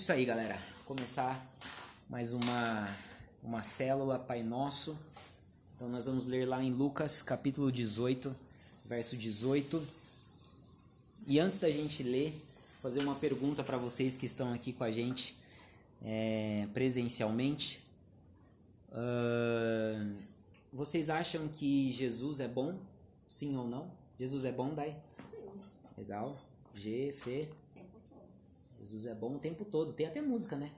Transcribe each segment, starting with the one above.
Isso aí, galera. Vou começar mais uma, uma célula Pai Nosso. Então nós vamos ler lá em Lucas, capítulo 18, verso 18. E antes da gente ler, fazer uma pergunta para vocês que estão aqui com a gente é, presencialmente. Uh, vocês acham que Jesus é bom? Sim ou não? Jesus é bom, Dai? Sim. Legal. G, Fê. Jesus é bom o tempo todo. Tem até música, né?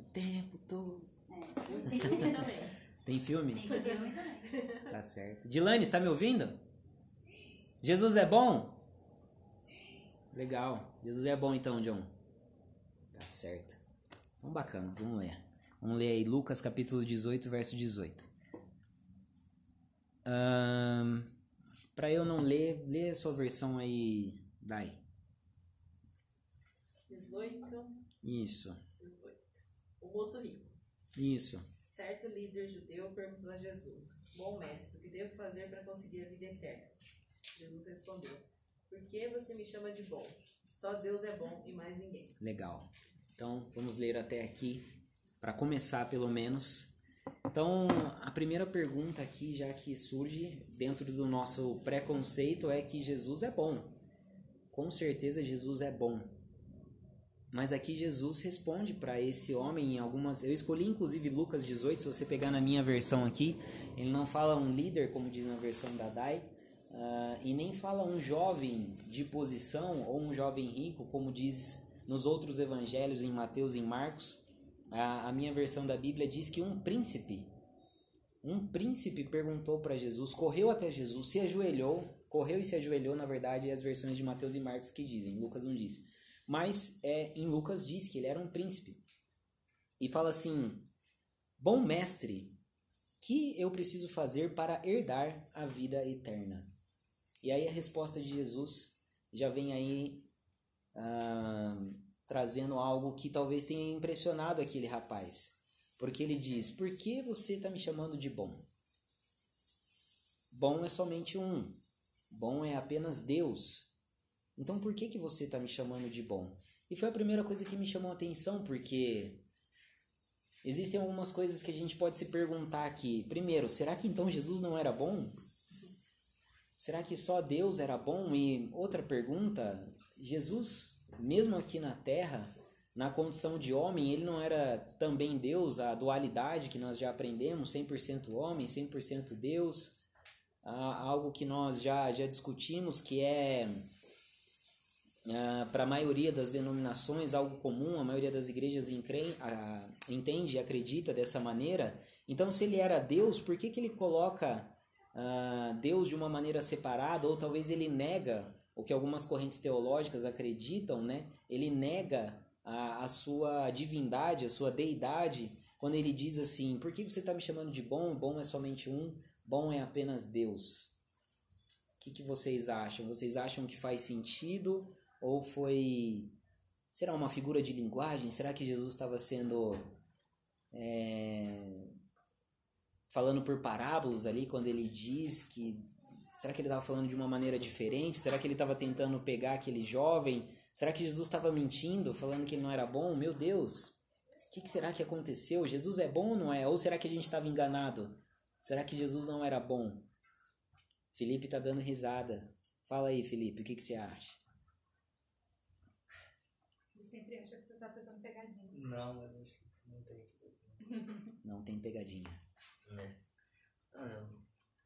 O tempo todo. É. Tem filme também. Tem filme? Tem filme também. Tá certo. Dilane, está me ouvindo? Jesus é bom? Legal. Jesus é bom então, John. Tá certo. Então bacana, vamos ler. Vamos ler aí Lucas capítulo 18, verso 18. Um, Para eu não ler, lê a sua versão aí, Dai. 18, Isso, 18. O moço rico. isso. Certo líder judeu perguntou a Jesus: Bom mestre, o que devo fazer para conseguir a vida eterna? Jesus respondeu: Por que você me chama de bom? Só Deus é bom e mais ninguém. Legal. Então, vamos ler até aqui, para começar pelo menos. Então, a primeira pergunta aqui, já que surge dentro do nosso preconceito, é que Jesus é bom. Com certeza, Jesus é bom. Mas aqui Jesus responde para esse homem em algumas. Eu escolhi inclusive Lucas 18, se você pegar na minha versão aqui, ele não fala um líder, como diz na versão da Dai, uh, e nem fala um jovem de posição ou um jovem rico, como diz nos outros evangelhos, em Mateus e Marcos. A, a minha versão da Bíblia diz que um príncipe, um príncipe perguntou para Jesus, correu até Jesus, se ajoelhou, correu e se ajoelhou, na verdade, é as versões de Mateus e Marcos que dizem, Lucas não diz. Mas é, em Lucas diz que ele era um príncipe. E fala assim: Bom mestre, que eu preciso fazer para herdar a vida eterna? E aí a resposta de Jesus já vem aí ah, trazendo algo que talvez tenha impressionado aquele rapaz. Porque ele diz: Por que você está me chamando de bom? Bom é somente um. Bom é apenas Deus. Então por que, que você está me chamando de bom? E foi a primeira coisa que me chamou a atenção, porque existem algumas coisas que a gente pode se perguntar aqui. Primeiro, será que então Jesus não era bom? Será que só Deus era bom? E outra pergunta, Jesus, mesmo aqui na terra, na condição de homem, ele não era também Deus, a dualidade que nós já aprendemos, 100% homem, 100% Deus, algo que nós já, já discutimos, que é Uh, para a maioria das denominações algo comum, a maioria das igrejas uh, entende e acredita dessa maneira. Então, se ele era Deus, por que, que ele coloca uh, Deus de uma maneira separada? Ou talvez ele nega o que algumas correntes teológicas acreditam, né? Ele nega a, a sua divindade, a sua deidade, quando ele diz assim: por que você está me chamando de bom? Bom é somente um, bom é apenas Deus. O que, que vocês acham? Vocês acham que faz sentido? Ou foi. Será uma figura de linguagem? Será que Jesus estava sendo. É, falando por parábolas ali, quando ele diz que. Será que ele estava falando de uma maneira diferente? Será que ele estava tentando pegar aquele jovem? Será que Jesus estava mentindo, falando que ele não era bom? Meu Deus! O que, que será que aconteceu? Jesus é bom ou não é? Ou será que a gente estava enganado? Será que Jesus não era bom? Felipe está dando risada. Fala aí, Felipe, o que, que você acha? Sempre acha que você tá fazendo pegadinha. Não, mas acho que não tem. Não tem pegadinha. É. Ah, não.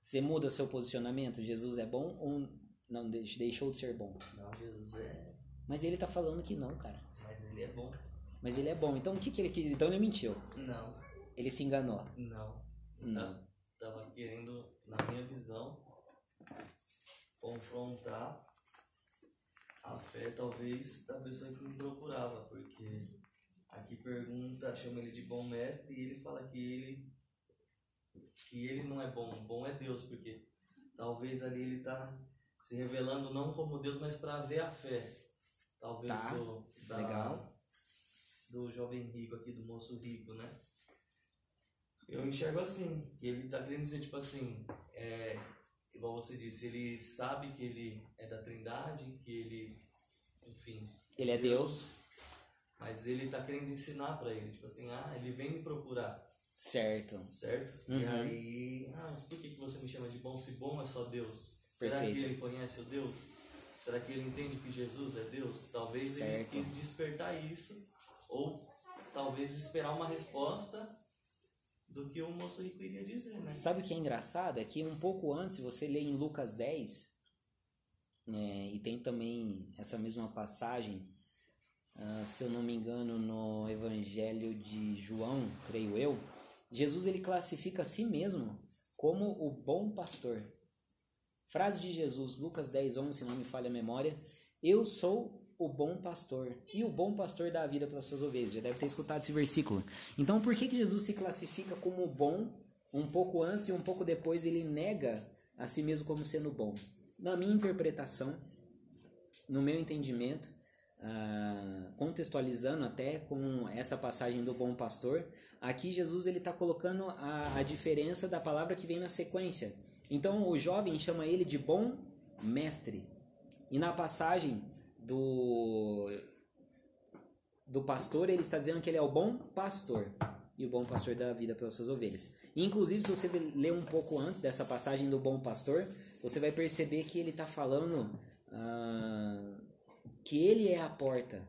Você muda o seu posicionamento? Jesus é bom ou não deixou de ser bom? Não, Jesus é. Mas ele tá falando que não, cara. Mas ele é bom. Mas ele é bom. Então o que, que ele quis? Então ele mentiu. Não. Ele se enganou. Não. Não. Tá- Tava querendo, na minha visão, confrontar a fé talvez da pessoa que me procurava, porque aqui pergunta, chama ele de bom mestre e ele fala que ele que ele não é bom, bom é Deus, porque talvez ali ele está se revelando não como Deus, mas para ver a fé. Talvez Tá, do, da- legal. do jovem rico aqui, do moço rico, né? Eu enxergo assim, que ele tá querendo dizer, tipo assim, é, igual você disse, ele sabe que ele é da trindade, que ele, enfim, Ele é Deus. Mas ele tá querendo ensinar pra ele, tipo assim, ah, ele vem me procurar, Certo. certo? E Uhum. aí, ah, mas por que, que você me chama de bom se bom é só Deus? Será Perfeito. que ele conhece o Deus? Será que ele entende que Jesus é Deus? Talvez Certo. ele quis despertar isso, ou talvez esperar uma resposta do que o moço rico iria dizer, né? Sabe o que é engraçado? É que um pouco antes, você lê em Lucas 10, né, e tem também essa mesma passagem, ah, se eu não me engano, no Evangelho de João, creio eu, Jesus ele classifica a si mesmo como o bom pastor. Frase de Jesus, Lucas 10, 11, se não me falha a memória, eu sou o bom pastor, e o bom pastor dá a vida pelas suas ovelhas. Já deve ter escutado esse versículo. Então, por que, que Jesus se classifica como bom um pouco antes e um pouco depois ele nega a si mesmo como sendo bom? Na minha interpretação, no meu entendimento, ah, contextualizando até com essa passagem do bom pastor, aqui Jesus ele está colocando a, a diferença da palavra que vem na sequência. Então o jovem chama ele de bom mestre. E na passagem do do pastor, ele está dizendo que ele é o bom pastor. E o bom pastor dá a vida pelas suas ovelhas. Inclusive, se você ler um pouco antes dessa passagem do bom pastor, você vai perceber que ele está falando ah, que ele é a porta.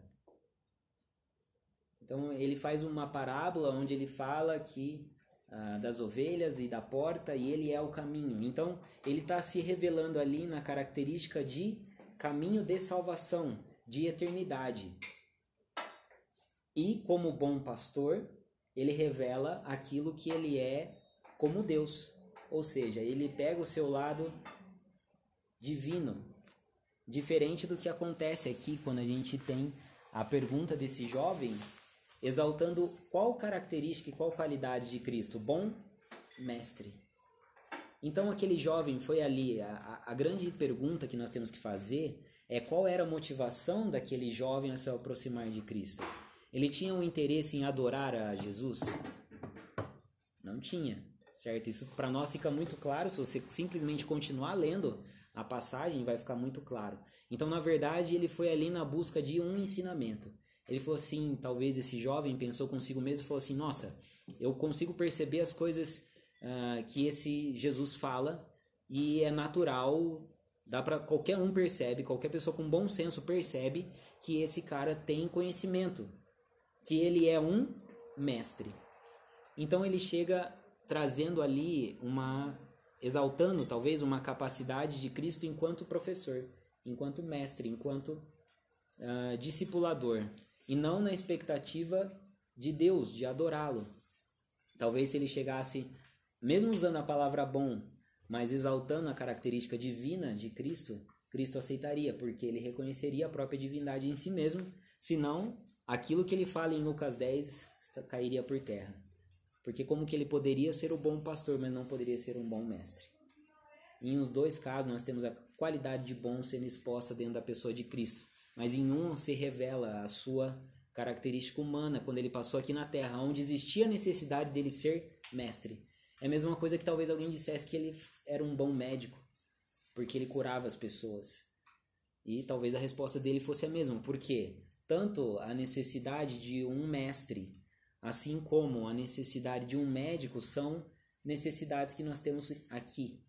Então, ele faz uma parábola onde ele fala que ah, das ovelhas e da porta e ele é o caminho. Então, ele está se revelando ali na característica de caminho de salvação, de eternidade. E como bom pastor, ele revela aquilo que ele é como Deus. Ou seja, ele pega o seu lado divino, diferente do que acontece aqui quando a gente tem a pergunta desse jovem exaltando qual característica e qual qualidade de Cristo? Bom mestre. Então aquele jovem foi ali. A, a, grande pergunta que nós temos que fazer é qual era a motivação daquele jovem a se aproximar de Cristo. Ele tinha um interesse em adorar a Jesus? Não tinha, certo? Isso para nós fica muito claro se você simplesmente continuar lendo a passagem, vai ficar muito claro. Então, na verdade, ele foi ali na busca de um ensinamento. Ele falou assim, talvez esse jovem pensou consigo mesmo e falou assim: "Nossa, eu consigo perceber as coisas ah, que esse Jesus fala e é natural, dá para qualquer um percebe, qualquer pessoa com bom senso percebe que esse cara tem conhecimento, que ele é um mestre. Então ele chega trazendo ali uma exaltando talvez uma capacidade de Cristo enquanto professor, enquanto mestre, enquanto ah, discipulador, e não na expectativa de Deus, de adorá-lo. Talvez se ele chegasse, mesmo usando a palavra bom, mas exaltando a característica divina de Cristo, Cristo aceitaria, porque ele reconheceria a própria divindade em si mesmo, senão aquilo que ele fala em Lucas 10 cairia por terra. Porque como que ele poderia ser o bom pastor, mas não poderia ser um bom mestre? Em os dois casos nós temos a qualidade de bom sendo exposta dentro da pessoa de Cristo, mas em um se revela a sua característica humana quando ele passou aqui na terra, onde existia a necessidade dele ser mestre. É a mesma coisa que talvez alguém dissesse que ele era um bom médico, porque ele curava as pessoas. E talvez a resposta dele fosse a mesma, porque tanto a necessidade de um mestre, assim como a necessidade de um médico, são necessidades que nós temos aqui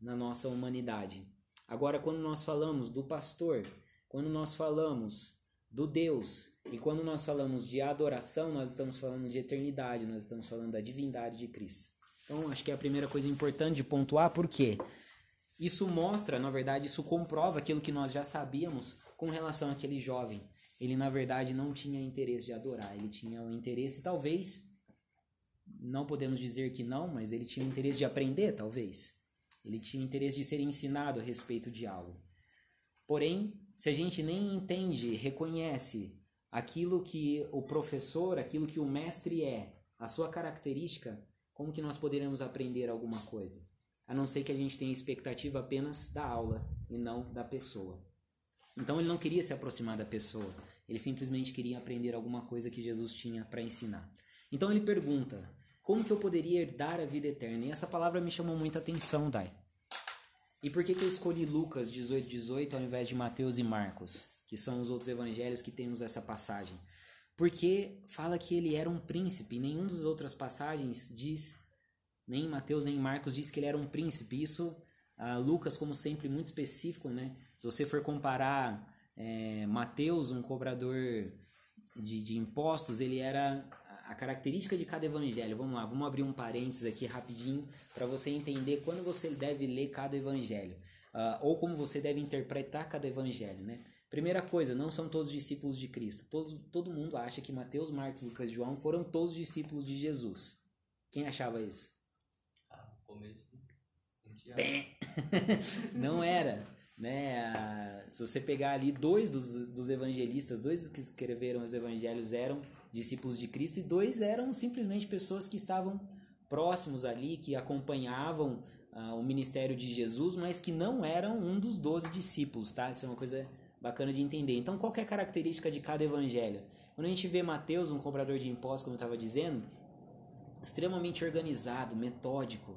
na nossa humanidade. Agora, quando nós falamos do pastor, quando nós falamos do Deus e quando nós falamos de adoração, nós estamos falando de eternidade, nós estamos falando da divindade de Cristo. Então, acho que é a primeira coisa importante de pontuar, porque isso mostra, na verdade, isso comprova aquilo que nós já sabíamos com relação àquele jovem. Ele, na verdade, não tinha interesse de adorar, ele tinha um interesse, talvez, não podemos dizer que não, mas ele tinha um interesse de aprender, talvez. Ele tinha interesse de ser ensinado a respeito de algo. Porém, se a gente nem entende, reconhece aquilo que o professor, aquilo que o mestre é, a sua característica, como que nós poderemos aprender alguma coisa? A não ser que a gente tenha expectativa apenas da aula e não da pessoa. Então ele não queria se aproximar da pessoa, ele simplesmente queria aprender alguma coisa que Jesus tinha para ensinar. Então ele pergunta: como que eu poderia herdar a vida eterna? E essa palavra me chamou muita atenção, Dai. E por que, que eu escolhi Lucas 18, 18 ao invés de Mateus e Marcos, que são os outros evangelhos que temos essa passagem? Porque fala que ele era um príncipe. Nenhum das outras passagens diz, nem em Mateus nem em Marcos diz que ele era um príncipe. Isso, ah, Lucas, como sempre, muito específico, né? Se você for comparar é, Mateus, um cobrador de, de impostos, ele era a característica de cada evangelho. Vamos lá, vamos abrir um parênteses aqui rapidinho para você entender quando você deve ler cada evangelho. Uh, ou como você deve interpretar cada evangelho, né? Primeira coisa, não são todos discípulos de Cristo. Todo, todo mundo acha que Mateus, Marcos, Lucas e João foram todos discípulos de Jesus. Quem achava isso? Ah, no começo. Bem, não era. Né? Ah, Se você pegar ali dois dos, dos evangelistas, dois que escreveram os evangelhos eram discípulos de Cristo e dois eram simplesmente pessoas que estavam próximos ali, que acompanhavam ah, o ministério de Jesus, mas que não eram um dos doze discípulos, tá? Isso é uma coisa bacana de entender. Então, qual é a característica de cada evangelho? Quando a gente vê Mateus, um cobrador de impostos, como eu estava dizendo, extremamente organizado, metódico,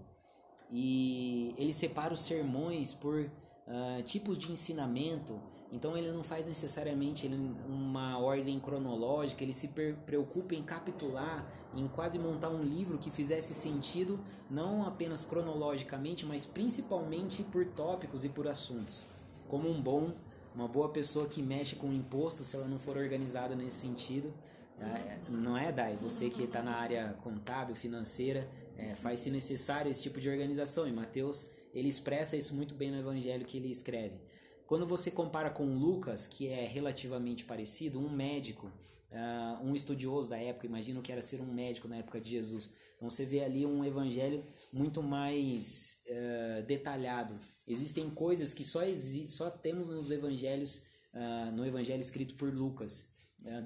e ele separa os sermões por ah, tipos de ensinamento. Então ele não faz necessariamente uma ordem cronológica, ele se preocupa em capitular, em quase montar um livro que fizesse sentido, não apenas cronologicamente, mas principalmente por tópicos e por assuntos. Como um bom, uma boa pessoa que mexe com imposto, se ela não for organizada nesse sentido, ah, não é, Dai? Você que está na área contábil, financeira, é, faz-se necessário esse tipo de organização. E Mateus, ele expressa isso muito bem no evangelho que ele escreve. Quando você compara com Lucas, que é relativamente parecido, um médico, ah, um estudioso da época, imagino que era ser um médico na época de Jesus. Então você vê ali um evangelho muito mais ah, detalhado. Existem coisas que só, só temos nos evangelhos, ah, no evangelho escrito por Lucas.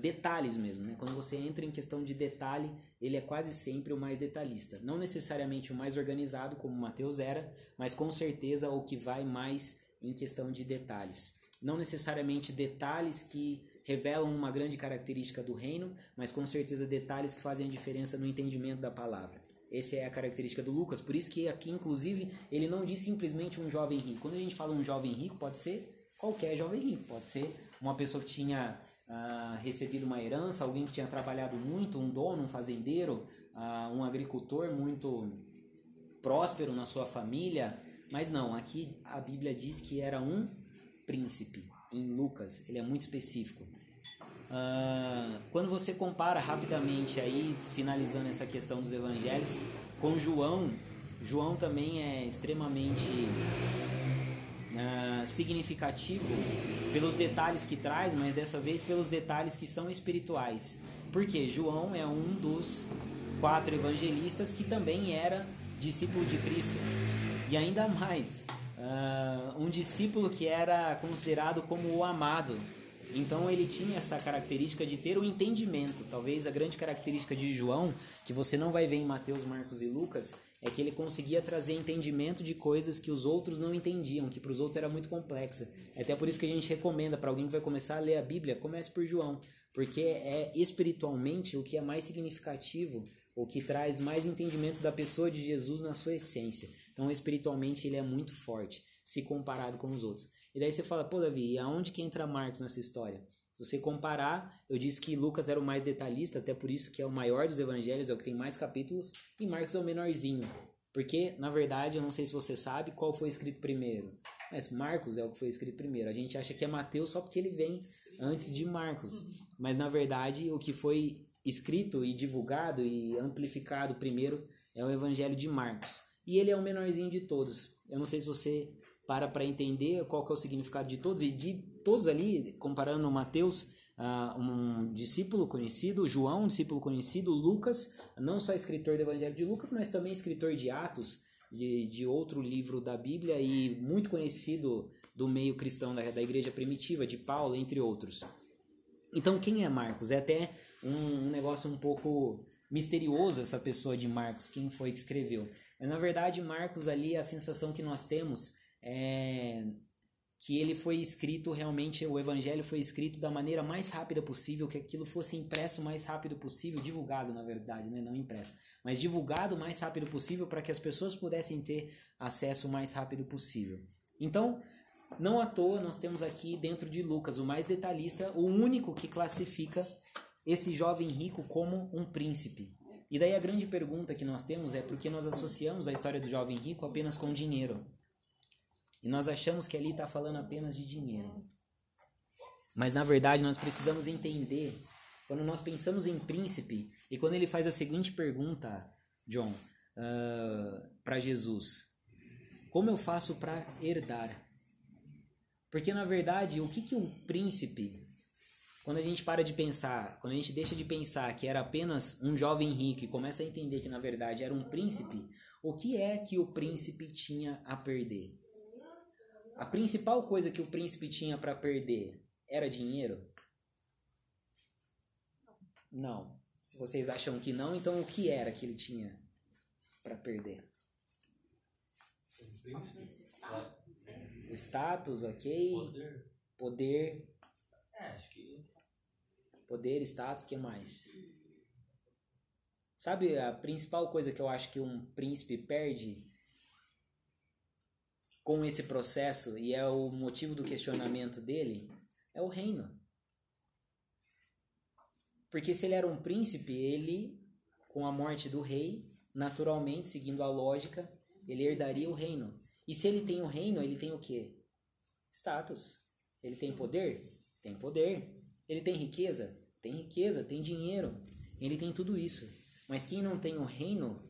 Detalhes mesmo, né? Quando você entra em questão de detalhe, ele é quase sempre o mais detalhista. Não necessariamente o mais organizado, como Mateus era, mas com certeza o que vai mais em questão de detalhes. Não necessariamente detalhes que revelam uma grande característica do reino, mas com certeza detalhes que fazem a diferença no entendimento da palavra. Essa é a característica do Lucas, por isso que aqui, inclusive, ele não diz simplesmente um jovem rico. Quando a gente fala um jovem rico, pode ser qualquer jovem rico, pode ser uma pessoa que tinha ah, recebido uma herança, alguém que tinha trabalhado muito, um dono, um fazendeiro, ah, um agricultor muito próspero na sua família, mas não, aqui a Bíblia diz que era um príncipe. Em Lucas, ele é muito específico. Ah, quando você compara rapidamente aí, finalizando essa questão dos evangelhos, com João, João também é extremamente ah, significativo pelos detalhes que traz, mas dessa vez pelos detalhes que são espirituais. Porque João é um dos quatro evangelistas que também era discípulo de Cristo. E ainda mais, ah, um discípulo que era considerado como o amado. Então ele tinha essa característica de ter o entendimento. Talvez a grande característica de João, que você não vai ver em Mateus, Marcos e Lucas, é que ele conseguia trazer entendimento de coisas que os outros não entendiam, que para os outros era muito complexa. É até por isso que a gente recomenda para alguém que vai começar a ler a Bíblia, comece por João, porque é espiritualmente o que é mais significativo, o que traz mais entendimento da pessoa de Jesus na sua essência. Então, espiritualmente ele é muito forte, se comparado com os outros. E daí você fala, pô, Davi, e aonde que entra Marcos nessa história? Se você comparar, eu disse que Lucas era o mais detalhista, até por isso que é o maior dos evangelhos, é o que tem mais capítulos, e Marcos é o menorzinho. Porque, na verdade, eu não sei se você sabe qual foi escrito primeiro. Mas Marcos é o que foi escrito primeiro. A gente acha que é Mateus só porque ele vem antes de Marcos. Mas, na verdade, o que foi escrito e divulgado e amplificado primeiro é o evangelho de Marcos. E ele é o menorzinho de todos. Eu não sei se você para para entender qual que é o significado de todos. E de todos ali, comparando Mateus, ah, um discípulo conhecido, João, um discípulo conhecido, Lucas, não só escritor do Evangelho de Lucas, mas também escritor de Atos, de, de outro livro da Bíblia e muito conhecido do meio cristão da, da igreja primitiva, de Paulo, entre outros. Então, quem é Marcos? É até um, um negócio um pouco misterioso essa pessoa de Marcos, quem foi que escreveu. Mas, na verdade, Marcos ali, a sensação que nós temos é que ele foi escrito realmente, o evangelho foi escrito da maneira mais rápida possível, que aquilo fosse impresso o mais rápido possível, divulgado na verdade, né? não impresso, mas divulgado o mais rápido possível para que as pessoas pudessem ter acesso o mais rápido possível. Então, não à toa nós temos aqui dentro de Lucas o mais detalhista, o único que classifica esse jovem rico como um príncipe. E daí a grande pergunta que nós temos é por que nós associamos a história do jovem rico apenas com dinheiro? E nós achamos que ali está falando apenas de dinheiro. Mas na verdade nós precisamos entender, quando nós pensamos em príncipe, e quando ele faz a seguinte pergunta, John, para Jesus: Como eu faço para herdar? Porque na verdade, o que, que um príncipe quando a gente para de pensar, quando a gente deixa de pensar que era apenas um jovem rico e começa a entender que na verdade era um príncipe, o que é que o príncipe tinha a perder? A principal coisa que o príncipe tinha para perder era dinheiro? Não. Se vocês acham que não, então o que era que ele tinha para perder? O status, ok? Poder. Poder, É, acho que. Poder, status, que mais? Sabe a principal coisa que eu acho que um príncipe perde com esse processo e é o motivo do questionamento dele? É o reino. Porque se ele era um príncipe, ele, com a morte do rei, naturalmente, seguindo a lógica, ele herdaria o reino. E se ele tem o reino, ele tem o quê? Status. Ele tem poder? Tem poder. Ele tem riqueza? Tem riqueza, tem dinheiro. Ele tem tudo isso. Mas quem não tem o reino,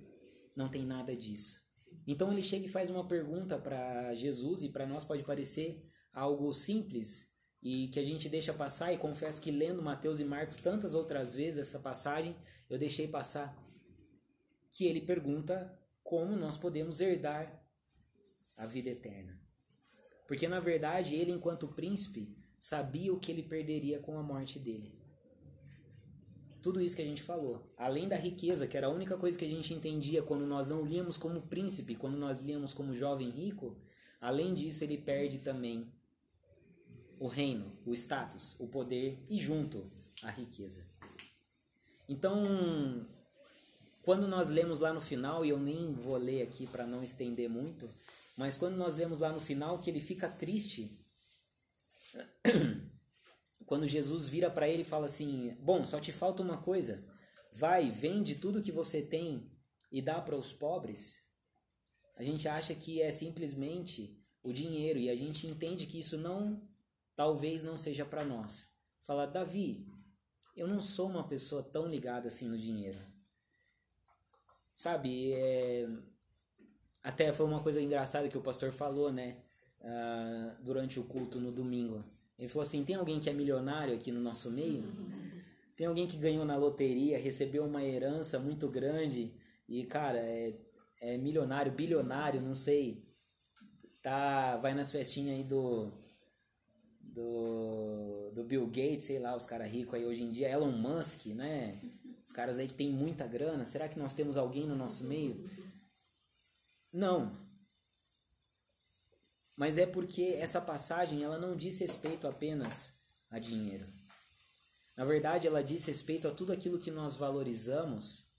não tem nada disso. Então ele chega e faz uma pergunta para Jesus, e para nós pode parecer algo simples e que a gente deixa passar. E confesso que lendo Mateus e Marcos tantas outras vezes essa passagem, eu deixei passar. Que ele pergunta como nós podemos herdar a vida eterna. Porque na verdade ele, enquanto príncipe, sabia o que ele perderia com a morte dele. Tudo isso que a gente falou. Além da riqueza, que era a única coisa que a gente entendia quando nós não líamos como príncipe, quando nós líamos como jovem rico, além disso ele perde também o reino, o status, o poder e junto a riqueza. Então, quando nós lemos lá no final, e eu nem vou ler aqui para não estender muito, mas quando nós lemos lá no final que ele fica triste, quando Jesus vira para ele e fala assim: Bom, só te falta uma coisa. Vai, vende tudo que você tem e dá para os pobres. A gente acha que é simplesmente o dinheiro e a gente entende que isso não, talvez não seja para nós. Fala, Davi, eu não sou uma pessoa tão ligada assim no dinheiro. Sabe, é... até foi uma coisa engraçada que o pastor falou, né? Uh, durante o culto no domingo. Ele falou assim: tem alguém que é milionário aqui no nosso meio? Tem alguém que ganhou na loteria, recebeu uma herança muito grande e, cara, é, é milionário, bilionário, não sei. Tá, vai nas festinhas aí do, do, do Bill Gates, sei lá, os caras ricos aí hoje em dia, Elon Musk, né? Os caras aí que tem muita grana. Será que nós temos alguém no nosso meio? Não, mas é porque essa passagem ela não diz respeito apenas a dinheiro. Na verdade, ela diz respeito a tudo aquilo que nós valorizamos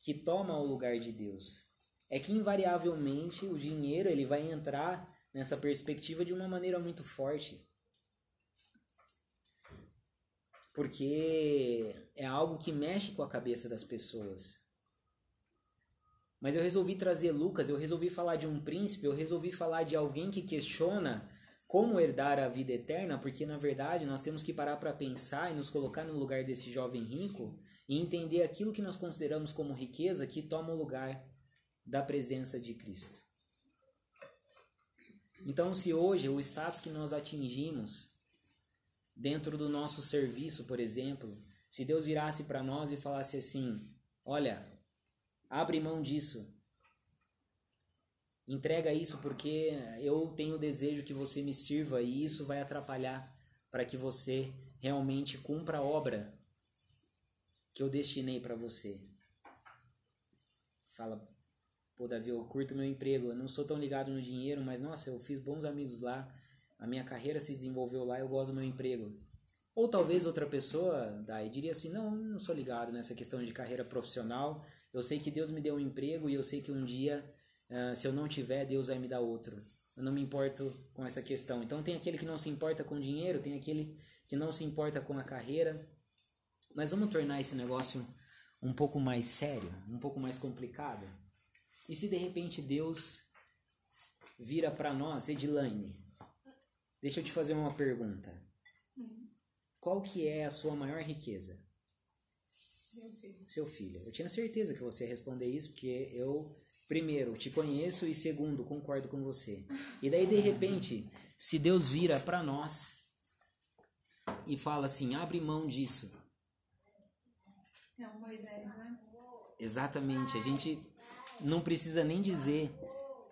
que toma o lugar de Deus. É que invariavelmente o dinheiro ele vai entrar nessa perspectiva de uma maneira muito forte. Porque é algo que mexe com a cabeça das pessoas. Mas eu resolvi trazer Lucas, eu resolvi falar de um príncipe, eu resolvi falar de alguém que questiona como herdar a vida eterna, porque na verdade nós temos que parar para pensar e nos colocar no lugar desse jovem rico e entender aquilo que nós consideramos como riqueza que toma o lugar da presença de Cristo. Então, se hoje o status que nós atingimos dentro do nosso serviço, por exemplo, se Deus virasse para nós e falasse assim: Olha, Abre mão disso. Entrega isso porque eu tenho o desejo que você me sirva e isso vai atrapalhar para que você realmente cumpra a obra que eu destinei para você. Fala, pô, Davi, eu curto meu emprego, eu não sou tão ligado no dinheiro, mas nossa, eu fiz bons amigos lá, a minha carreira se desenvolveu lá, eu gosto do meu emprego. Ou talvez outra pessoa, daí diria assim, não, não sou ligado nessa questão de carreira profissional, eu sei que Deus me deu um emprego e eu sei que um dia, uh, se eu não tiver, Deus vai me dar outro. Eu não me importo com essa questão. Então tem aquele que não se importa com dinheiro, tem aquele que não se importa com a carreira. Mas vamos tornar esse negócio um pouco mais sério, um pouco mais complicado? E se de repente Deus vira para nós, Edilane, deixa eu te fazer uma pergunta. Qual que é a sua maior riqueza? Filho. Seu filho. Eu tinha certeza que você ia responder isso, porque eu, primeiro, te conheço e segundo, concordo com você. E daí, de repente, se Deus vira para nós e fala assim: abre mão disso. É o Moisés, né? Exatamente. A gente não precisa nem dizer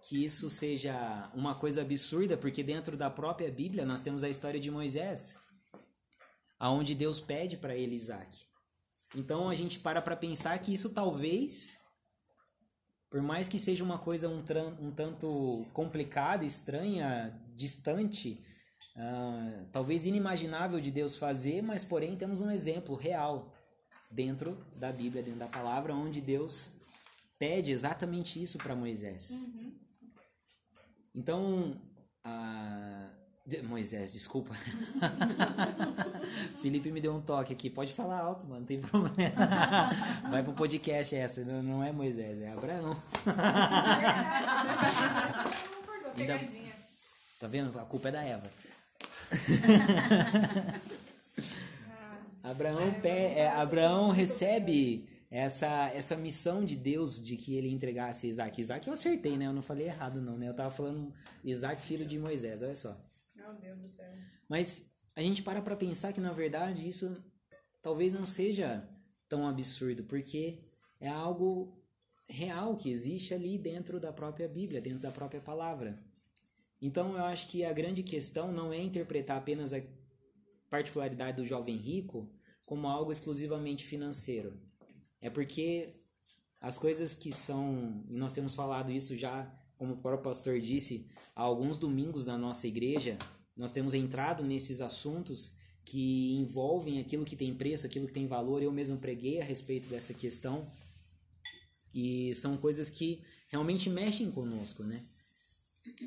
que isso seja uma coisa absurda, porque dentro da própria Bíblia nós temos a história de Moisés, aonde Deus pede para ele Isaac. Então a gente para para pensar que isso talvez, por mais que seja uma coisa um, tran- um tanto complicada, estranha, distante, ah, talvez inimaginável de Deus fazer, mas porém temos um exemplo real dentro da Bíblia, dentro da palavra, onde Deus pede exatamente isso para Moisés. Então, a... de- Moisés, desculpa. Felipe me deu um toque aqui. Pode falar alto, mano, não tem problema. Vai pro podcast essa, não não é Moisés, é Abraão. Ainda- pegadinha. Tá vendo? A culpa é da Eva. Abraão, pe- é, Abraão recebe essa, essa missão de Deus de que ele entregasse Isaac. Isaac eu acertei, né? Eu não falei errado, não, né? Eu tava falando Isaac, filho de Moisés, olha só. Deus do céu. Mas a gente para pra pensar que na verdade isso talvez não seja tão absurdo, porque é algo real que existe ali dentro da própria Bíblia, dentro da própria palavra. Então eu acho que a grande questão não é interpretar apenas a particularidade do jovem rico como algo exclusivamente financeiro. É porque as coisas que são, e nós temos falado isso já, como o próprio pastor disse, há alguns domingos na nossa igreja, nós temos entrado nesses assuntos que envolvem aquilo que tem preço, aquilo que tem valor. Eu mesmo preguei a respeito dessa questão. E são coisas que realmente mexem conosco, né?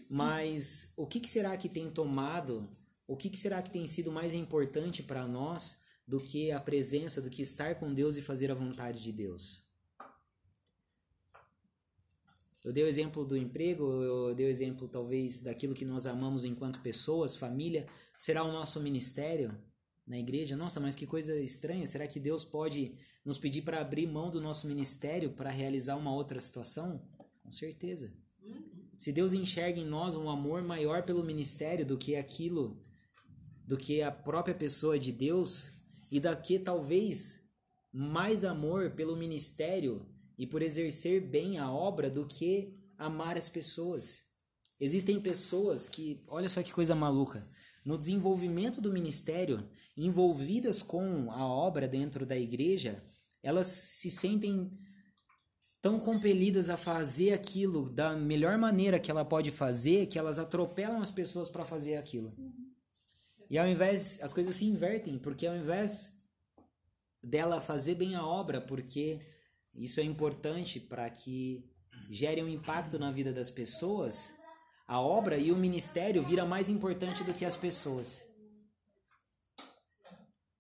Mas o que, que será que tem tomado, o que, que será que tem sido mais importante para nós do que a presença, do que estar com Deus e fazer a vontade de Deus? Eu dei o exemplo do emprego, eu dei o exemplo talvez daquilo que nós amamos enquanto pessoas, família. Será o nosso ministério na igreja? Nossa, mas que coisa estranha. Será que Deus pode nos pedir para abrir mão do nosso ministério para realizar uma outra situação? Com certeza. Se Deus enxerga em nós um amor maior pelo ministério do que aquilo, do que a própria pessoa de Deus, e daqui talvez mais amor pelo ministério e por exercer bem a obra do que amar as pessoas. Existem pessoas que, olha só que coisa maluca, no desenvolvimento do ministério, envolvidas com a obra dentro da igreja, elas se sentem tão compelidas a fazer aquilo da melhor maneira que ela pode fazer, que elas atropelam as pessoas para fazer aquilo. E ao invés, as coisas se invertem, porque ao invés dela fazer bem a obra, porque isso é importante para que gere um impacto na vida das pessoas, a obra e o ministério vira mais importante do que as pessoas.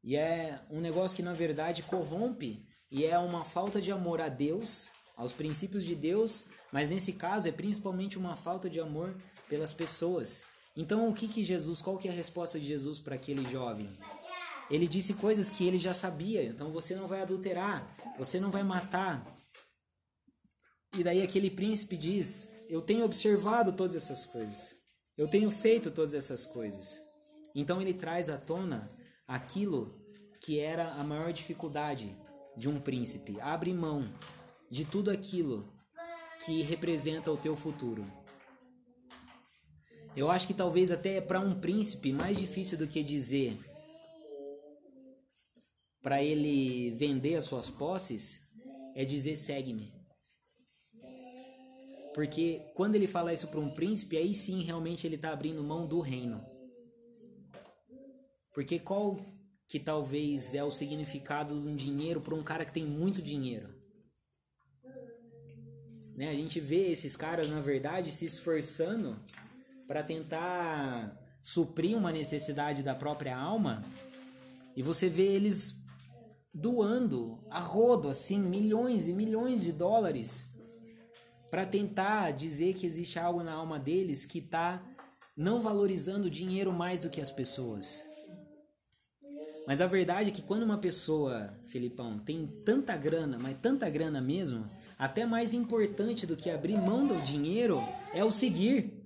E é um negócio que na verdade corrompe e é uma falta de amor a Deus, aos princípios de Deus, mas nesse caso é principalmente uma falta de amor pelas pessoas. Então o que que Jesus, qual que é a resposta de Jesus para aquele jovem? Ele disse coisas que ele já sabia. Então você não vai adulterar, você não vai matar. E daí aquele príncipe diz: Eu tenho observado todas essas coisas. Eu tenho feito todas essas coisas. Então ele traz à tona aquilo que era a maior dificuldade de um príncipe. Abre mão de tudo aquilo que representa o teu futuro. Eu acho que talvez até para um príncipe mais difícil do que dizer para ele vender as suas posses é dizer segue-me. Porque quando ele fala isso para um príncipe, aí sim realmente ele está abrindo mão do reino. Porque qual que talvez é o significado de um dinheiro para um cara que tem muito dinheiro? Né? A gente vê esses caras, na verdade, se esforçando para tentar suprir uma necessidade da própria alma, e você vê eles doando a rodo, assim, milhões e milhões de dólares para tentar dizer que existe algo na alma deles que está não valorizando o dinheiro mais do que as pessoas. Mas a verdade é que quando uma pessoa, Felipão, tem tanta grana, mas tanta grana mesmo, até mais importante do que abrir mão do dinheiro é o seguir.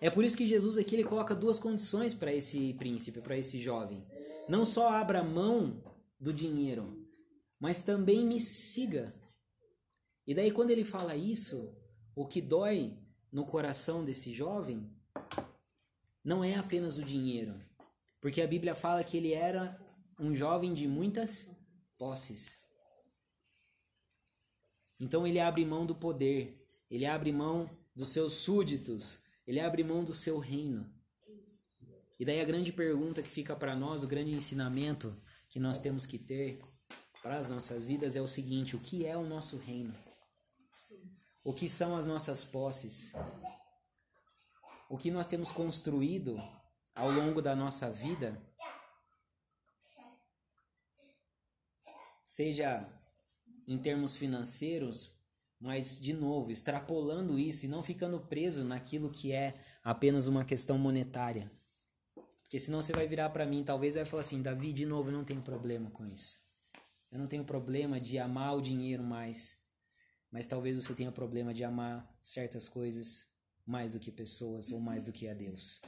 É por isso que Jesus aqui ele coloca duas condições para esse príncipe, para esse jovem. Não só abra mão do dinheiro, mas também me siga. E daí quando ele fala isso, o que dói no coração desse jovem não é apenas o dinheiro, porque a Bíblia fala que ele era um jovem de muitas posses. Então ele abre mão do poder, ele abre mão dos seus súditos, ele abre mão do seu reino. E daí a grande pergunta que fica para nós, o grande ensinamento que nós temos que ter para as nossas vidas é o seguinte: o que é o nosso reino? O que são as nossas posses? O que nós temos construído ao longo da nossa vida? Seja em termos financeiros, mas de novo, extrapolando isso e não ficando preso naquilo que é apenas uma questão monetária. Porque senão você vai virar para mim, talvez vai falar assim: Davi, de novo, eu não tenho problema com isso. Eu não tenho problema de amar o dinheiro mais mas talvez você tenha problema de amar certas coisas mais do que pessoas ou mais do que a Deus.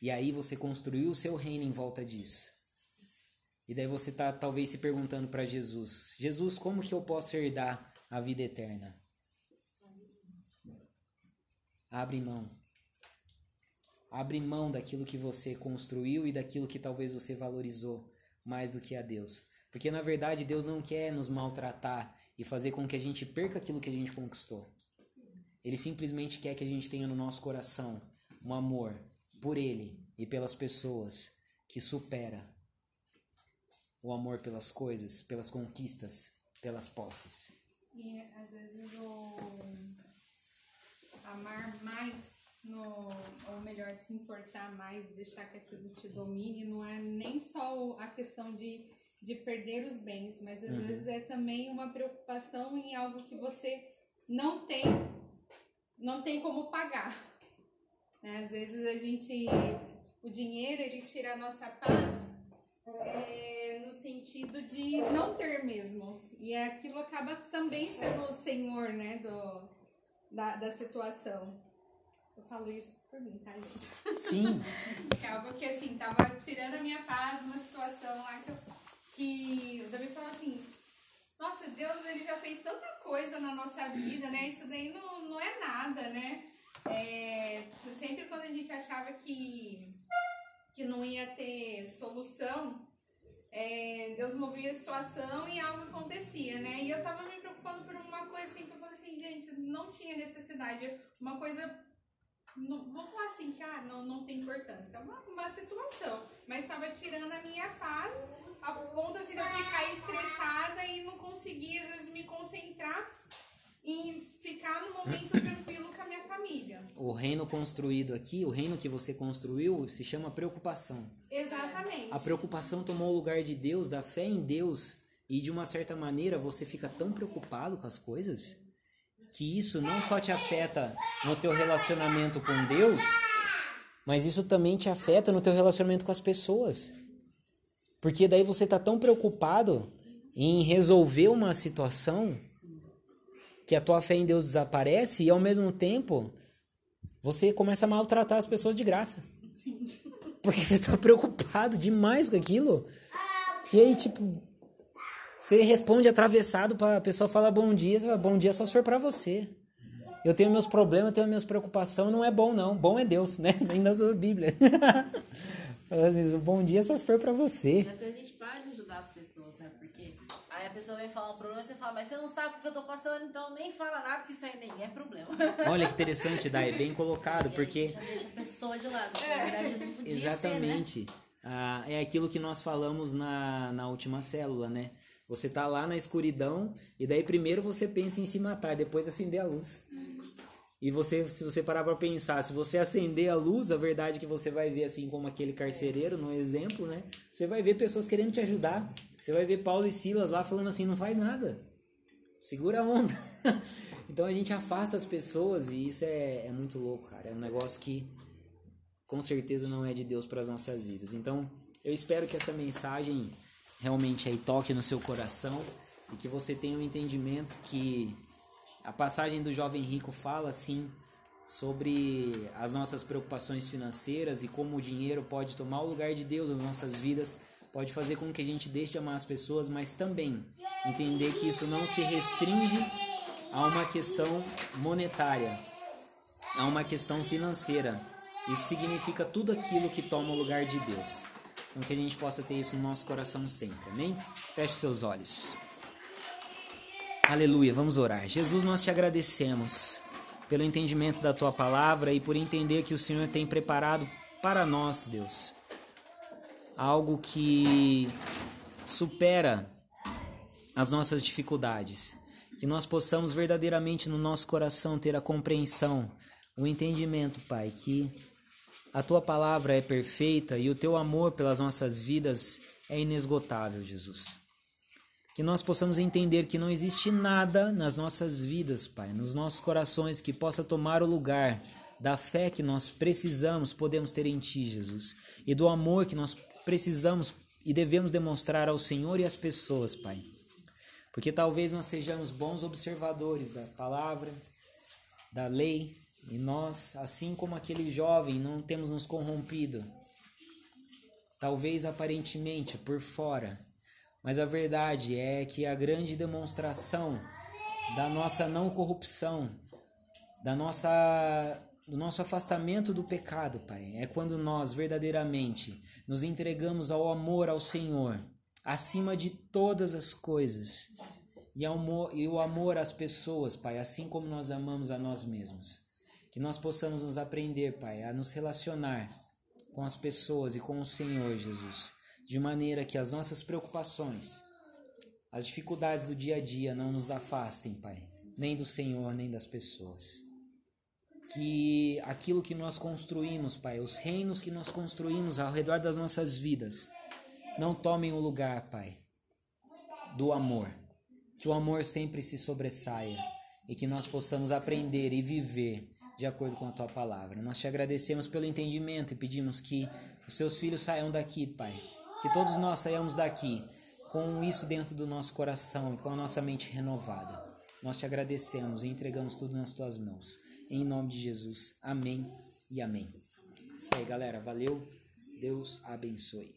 E aí você construiu o seu reino em volta disso. E daí você está talvez se perguntando para Jesus: Jesus, como que eu posso herdar a vida eterna? Abre mão. Abre mão daquilo que você construiu e daquilo que talvez você valorizou mais do que a Deus. Porque na verdade Deus não quer nos maltratar e fazer com que a gente perca aquilo que a gente conquistou. Ele simplesmente quer que a gente tenha no nosso coração um amor por Ele e pelas pessoas que supera o amor pelas coisas, pelas conquistas, pelas posses. E às vezes o amar mais, no, ou melhor, se importar mais, deixar que aquilo te domine, não é nem só a questão de de perder os bens, mas às uhum. vezes é também uma preocupação em algo que você não tem, não tem como pagar. Né? Às vezes a gente, o dinheiro ele tira a nossa paz é, no sentido de não ter mesmo, e aquilo acaba também sendo o senhor, né, do, da, da situação. Eu falo isso por mim, tá, gente? Sim. é algo que, assim, tava tirando a minha paz numa situação lá que eu que o Davi falou assim, nossa, Deus ele já fez tanta coisa na nossa vida, né? Isso daí não, não é nada, né? É, sempre quando a gente achava que, que não ia ter solução, é, Deus movia a situação e algo acontecia, né? E eu tava me preocupando por uma coisa assim, que eu falei assim, gente, não tinha necessidade. Uma coisa não, vou falar assim que ah, não, não tem importância, é uma, uma situação, mas estava tirando a minha paz a ponto assim, de eu ficar estressada e não conseguir, às vezes, me concentrar em ficar no momento tranquilo com a minha família. O reino construído aqui, o reino que você construiu, se chama preocupação. Exatamente. A preocupação tomou o lugar de Deus, da fé em Deus, e de uma certa maneira você fica tão preocupado com as coisas que isso não só te afeta no teu relacionamento com Deus, mas isso também te afeta no teu relacionamento com as pessoas. Porque daí você tá tão preocupado em resolver uma situação que a tua fé em Deus desaparece e ao mesmo tempo você começa a maltratar as pessoas de graça. Porque você tá preocupado demais com aquilo. E aí, tipo, você responde atravessado para a pessoa falar bom dia, você fala, bom dia só se for para você. Eu tenho meus problemas, eu tenho minhas preocupações, não é bom não. Bom é Deus, né? Nem da sua Bíblia. assim, bom dia só se for para você. Até a gente para de ajudar as pessoas, né? Porque aí a pessoa vem falar um problema, você fala, mas você não sabe o que eu tô passando, então nem fala nada que isso aí nem é problema. Olha que interessante, Dai, bem colocado, e porque... Já deixa a pessoa de lado, na verdade não podia Exatamente. Ser, né? ah, é aquilo que nós falamos na, na última célula, né? Você tá lá na escuridão e daí primeiro você pensa em se matar, depois acender a luz. E você, se você parar para pensar, se você acender a luz, a verdade é que você vai ver, assim como aquele carcereiro, no exemplo, né? Você vai ver pessoas querendo te ajudar. Você vai ver Paulo e Silas lá falando assim: não faz nada, segura a onda. então a gente afasta as pessoas e isso é, é muito louco, cara. É um negócio que com certeza não é de Deus para as nossas vidas. Então eu espero que essa mensagem realmente aí toque no seu coração e que você tenha um entendimento que a passagem do jovem rico fala assim sobre as nossas preocupações financeiras e como o dinheiro pode tomar o lugar de Deus nas nossas vidas, pode fazer com que a gente deixe de amar as pessoas, mas também entender que isso não se restringe a uma questão monetária, a uma questão financeira. Isso significa tudo aquilo que toma o lugar de Deus. Então que a gente possa ter isso no nosso coração sempre. Amém? Feche seus olhos. Aleluia, vamos orar. Jesus, nós te agradecemos pelo entendimento da tua palavra e por entender que o Senhor tem preparado para nós, Deus, algo que supera as nossas dificuldades. Que nós possamos verdadeiramente no nosso coração ter a compreensão, o entendimento, Pai, que a tua palavra é perfeita e o teu amor pelas nossas vidas é inesgotável, Jesus. Que nós possamos entender que não existe nada nas nossas vidas, Pai, nos nossos corações que possa tomar o lugar da fé que nós precisamos, podemos ter em Ti, Jesus, e do amor que nós precisamos e devemos demonstrar ao Senhor e às pessoas, Pai. Porque talvez nós sejamos bons observadores da palavra, da lei, e nós, assim como aquele jovem, não temos nos corrompido. Talvez aparentemente por fora, mas a verdade é que a grande demonstração da nossa não corrupção, da nossa do nosso afastamento do pecado, Pai, é quando nós verdadeiramente nos entregamos ao amor ao Senhor, acima de todas as coisas, e, amor, e o amor às pessoas, Pai, assim como nós amamos a nós mesmos. Que nós possamos nos aprender, Pai, a nos relacionar com as pessoas e com o Senhor Jesus de maneira que as nossas preocupações, as dificuldades do dia a dia não nos afastem, Pai, nem do Senhor, nem das pessoas. Que aquilo que nós construímos, Pai, os reinos que nós construímos ao redor das nossas vidas, não tomem o lugar, Pai, do amor. Que o amor sempre se sobressaia e que nós possamos aprender e viver de acordo com a tua palavra. Nós te agradecemos pelo entendimento e pedimos que os seus filhos saiam daqui, Pai, que todos nós saiamos daqui com isso dentro do nosso coração e com a nossa mente renovada. Nós te agradecemos e entregamos tudo nas tuas mãos. Em nome de Jesus. Amém e amém. Isso aí, galera. Valeu. Deus abençoe.